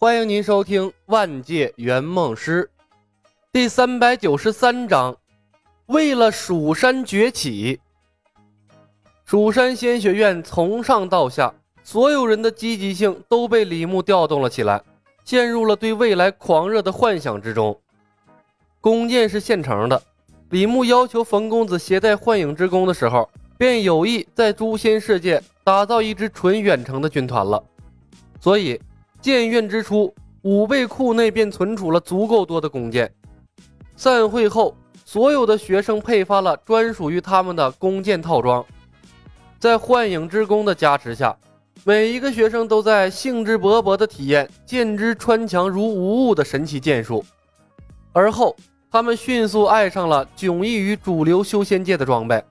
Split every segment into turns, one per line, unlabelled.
欢迎您收听《万界圆梦师》第三百九十三章。为了蜀山崛起，蜀山仙学院从上到下，所有人的积极性都被李牧调动了起来，陷入了对未来狂热的幻想之中。弓箭是现成的，李牧要求冯公子携带幻影之弓的时候，便有意在诛仙世界打造一支纯远程的军团了，所以。建院之初，武备库内便存储了足够多的弓箭。散会后，所有的学生配发了专属于他们的弓箭套装。在幻影之弓的加持下，每一个学生都在兴致勃勃地体验剑之穿墙如无物的神奇剑术。而后，他们迅速爱上了迥异于主流修仙界的装备，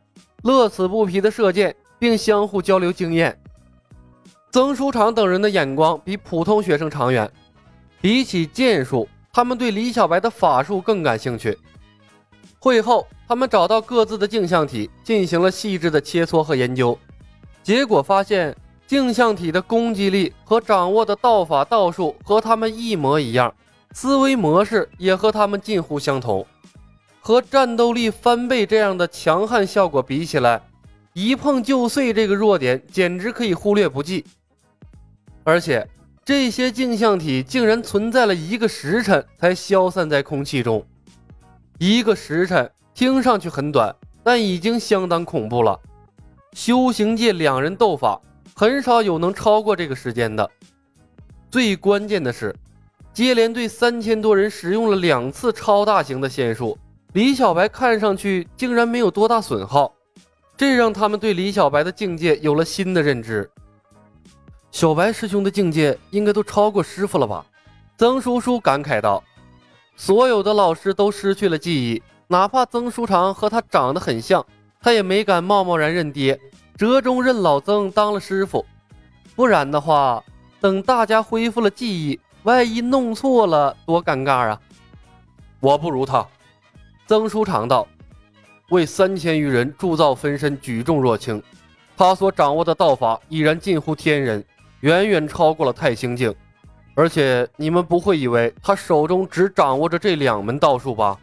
乐此不疲地射箭，并相互交流经验。曾书长等人的眼光比普通学生长远，比起剑术，他们对李小白的法术更感兴趣。会后，他们找到各自的镜像体，进行了细致的切磋和研究。结果发现，镜像体的攻击力和掌握的道法道术和他们一模一样，思维模式也和他们近乎相同。和战斗力翻倍这样的强悍效果比起来，一碰就碎这个弱点简直可以忽略不计。而且这些镜像体竟然存在了一个时辰才消散在空气中，一个时辰听上去很短，但已经相当恐怖了。修行界两人斗法，很少有能超过这个时间的。最关键的是，接连对三千多人使用了两次超大型的仙术，李小白看上去竟然没有多大损耗，这让他们对李小白的境界有了新的认知。小白师兄的境界应该都超过师傅了吧？曾叔叔感慨道。所有的老师都失去了记忆，哪怕曾书长和他长得很像，他也没敢贸贸然认爹，折中认老曾当了师傅。不然的话，等大家恢复了记忆，万一弄错了，多尴尬啊！我不如他。曾书长道：“为三千余人铸造分身，举重若轻，他所掌握的道法已然近乎天人。”远远超过了太清境，而且你们不会以为他手中只掌握着这两门道术吧？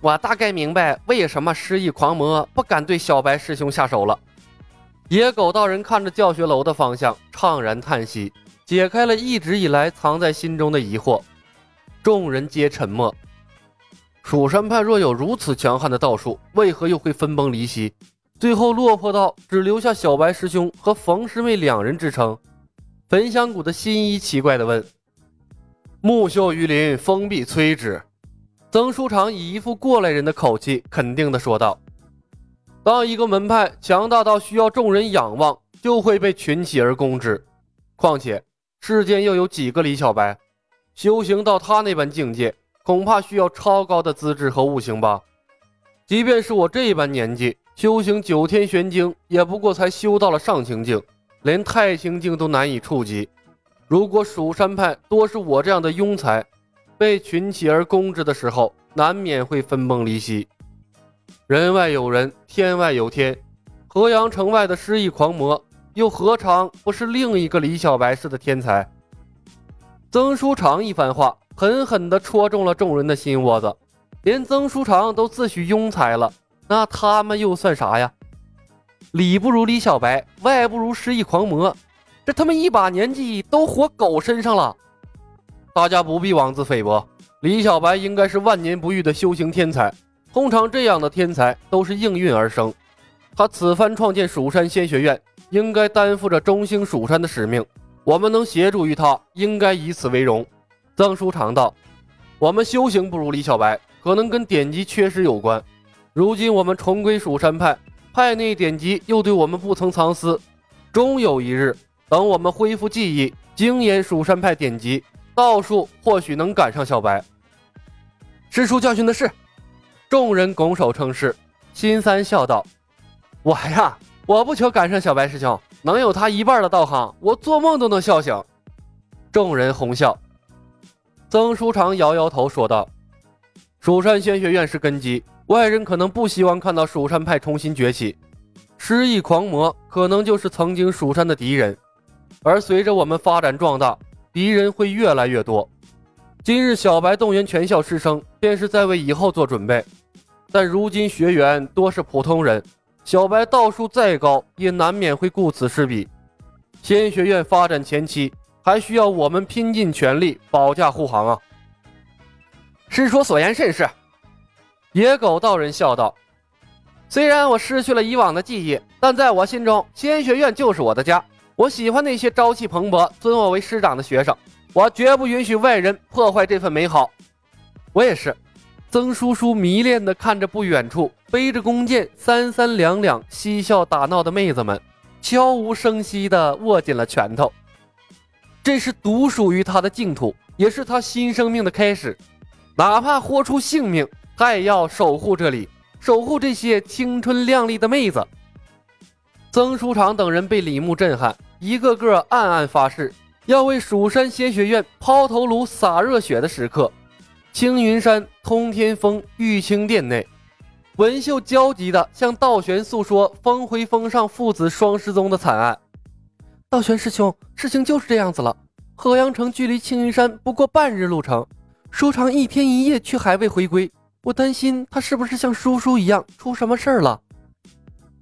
我大概明白为什么失忆狂魔不敢对小白师兄下手了。野狗道人看着教学楼的方向，怅然叹息，解开了一直以来藏在心中的疑惑。众人皆沉默。蜀山派若有如此强悍的道术，为何又会分崩离析，最后落魄到只留下小白师兄和冯师妹两人支撑？焚香谷的新一奇怪地问：“木秀于林，风必摧之。”曾书长以一副过来人的口气肯定地说道：“当一个门派强大到需要众人仰望，就会被群起而攻之。况且世间又有几个李小白？修行到他那般境界，恐怕需要超高的资质和悟性吧？即便是我这般年纪，修行九天玄经，也不过才修到了上清境。”连太清境都难以触及，如果蜀山派多是我这样的庸才，被群起而攻之的时候，难免会分崩离析。人外有人，天外有天，河阳城外的失意狂魔，又何尝不是另一个李小白式的天才？曾书长一番话，狠狠地戳中了众人的心窝子。连曾书长都自诩庸才了，那他们又算啥呀？里不如李小白，外不如失忆狂魔，这他妈一把年纪都活狗身上了。大家不必妄自菲薄，李小白应该是万年不遇的修行天才。通常这样的天才都是应运而生。他此番创建蜀山仙学院，应该担负着中兴蜀山的使命。我们能协助于他，应该以此为荣。曾书长道：“我们修行不如李小白，可能跟典籍缺失有关。如今我们重归蜀山派。”派内典籍又对我们不曾藏私，终有一日，等我们恢复记忆，精研蜀山派典籍，道术或许能赶上小白。师叔教训的是，众人拱手称是。新三笑道：“我呀，我不求赶上小白师兄，能有他一半的道行，我做梦都能笑醒。”众人哄笑。曾书长摇摇头说道：“蜀山仙学院是根基。”外人可能不希望看到蜀山派重新崛起，失忆狂魔可能就是曾经蜀山的敌人，而随着我们发展壮大，敌人会越来越多。今日小白动员全校师生，便是在为以后做准备。但如今学员多是普通人，小白道术再高，也难免会顾此失彼。仙学院发展前期，还需要我们拼尽全力保驾护航啊！
师叔所言甚是。
野狗道人笑道：“
虽然我失去了以往的记忆，但在我心中，仙学院就是我的家。我喜欢那些朝气蓬勃、尊我为师长的学生，我绝不允许外人破坏这份美好。
我也是。”曾叔叔迷恋地看着不远处背着弓箭、三三两两嬉笑打闹的妹子们，悄无声息地握紧了拳头。这是独属于他的净土，也是他新生命的开始。哪怕豁出性命，他也要守护这里，守护这些青春靓丽的妹子。曾书长等人被李牧震撼，一个个暗暗发誓，要为蜀山仙学院抛头颅、洒热血的时刻。青云山通天峰玉清殿内，文秀焦急地向道玄诉说峰回峰上父子双失踪的惨案。道玄师兄，事情就是这样子了。河阳城距离青云山不过半日路程，舒长一天一夜却还未回归，我担心他是不是像叔叔一样出什么事儿了。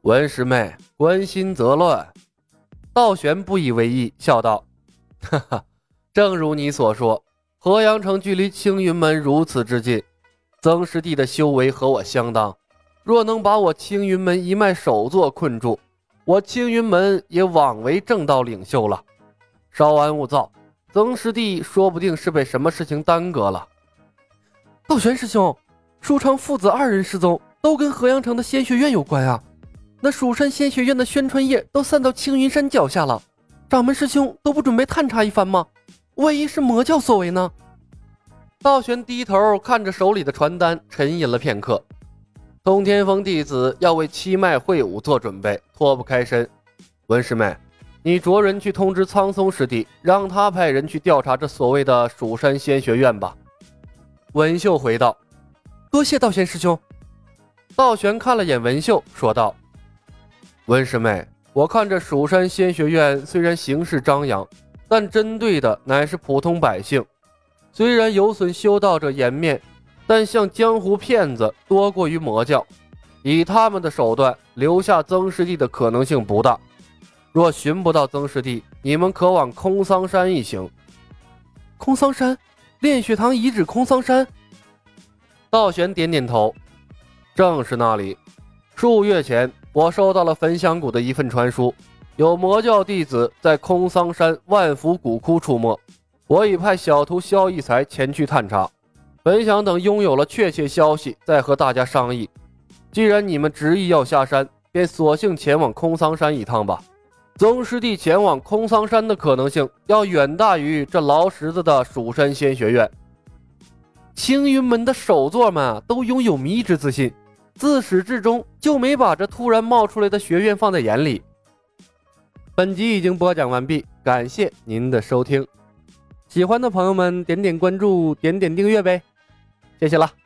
文师妹，关心则乱。道玄不以为意，笑道：“哈 哈，正如你所说。”河阳城距离青云门如此之近，曾师弟的修为和我相当。若能把我青云门一脉首座困住，我青云门也枉为正道领袖了。稍安勿躁，曾师弟说不定是被什么事情耽搁了。道玄师兄，舒昌父子二人失踪，都跟河阳城的仙学院有关啊！那蜀山仙学院的宣传页都散到青云山脚下了，掌门师兄都不准备探查一番吗？万一是魔教所为呢？道玄低头看着手里的传单，沉吟了片刻。通天峰弟子要为七脉会武做准备，脱不开身。文师妹，你着人去通知苍松师弟，让他派人去调查这所谓的蜀山仙学院吧。文秀回道：“多谢道玄师兄。”道玄看了眼文秀，说道：“文师妹，我看这蜀山仙学院虽然形势张扬。”但针对的乃是普通百姓，虽然有损修道者颜面，但像江湖骗子多过于魔教，以他们的手段留下曾师弟的可能性不大。若寻不到曾师弟，你们可往空桑山一行。空桑山，炼血堂遗址空桑山。道玄点点头，正是那里。数月前，我收到了焚香谷的一份传书。有魔教弟子在空桑山万福古窟出没，我已派小徒萧逸才前去探查。本想等拥有了确切消息再和大家商议。既然你们执意要下山，便索性前往空桑山一趟吧。宗师弟前往空桑山的可能性要远大于这劳什子的蜀山仙学院。青云门的首座们都拥有迷之自信，自始至终就没把这突然冒出来的学院放在眼里。本集已经播讲完毕，感谢您的收听。喜欢的朋友们点点关注，点点订阅呗，谢谢了。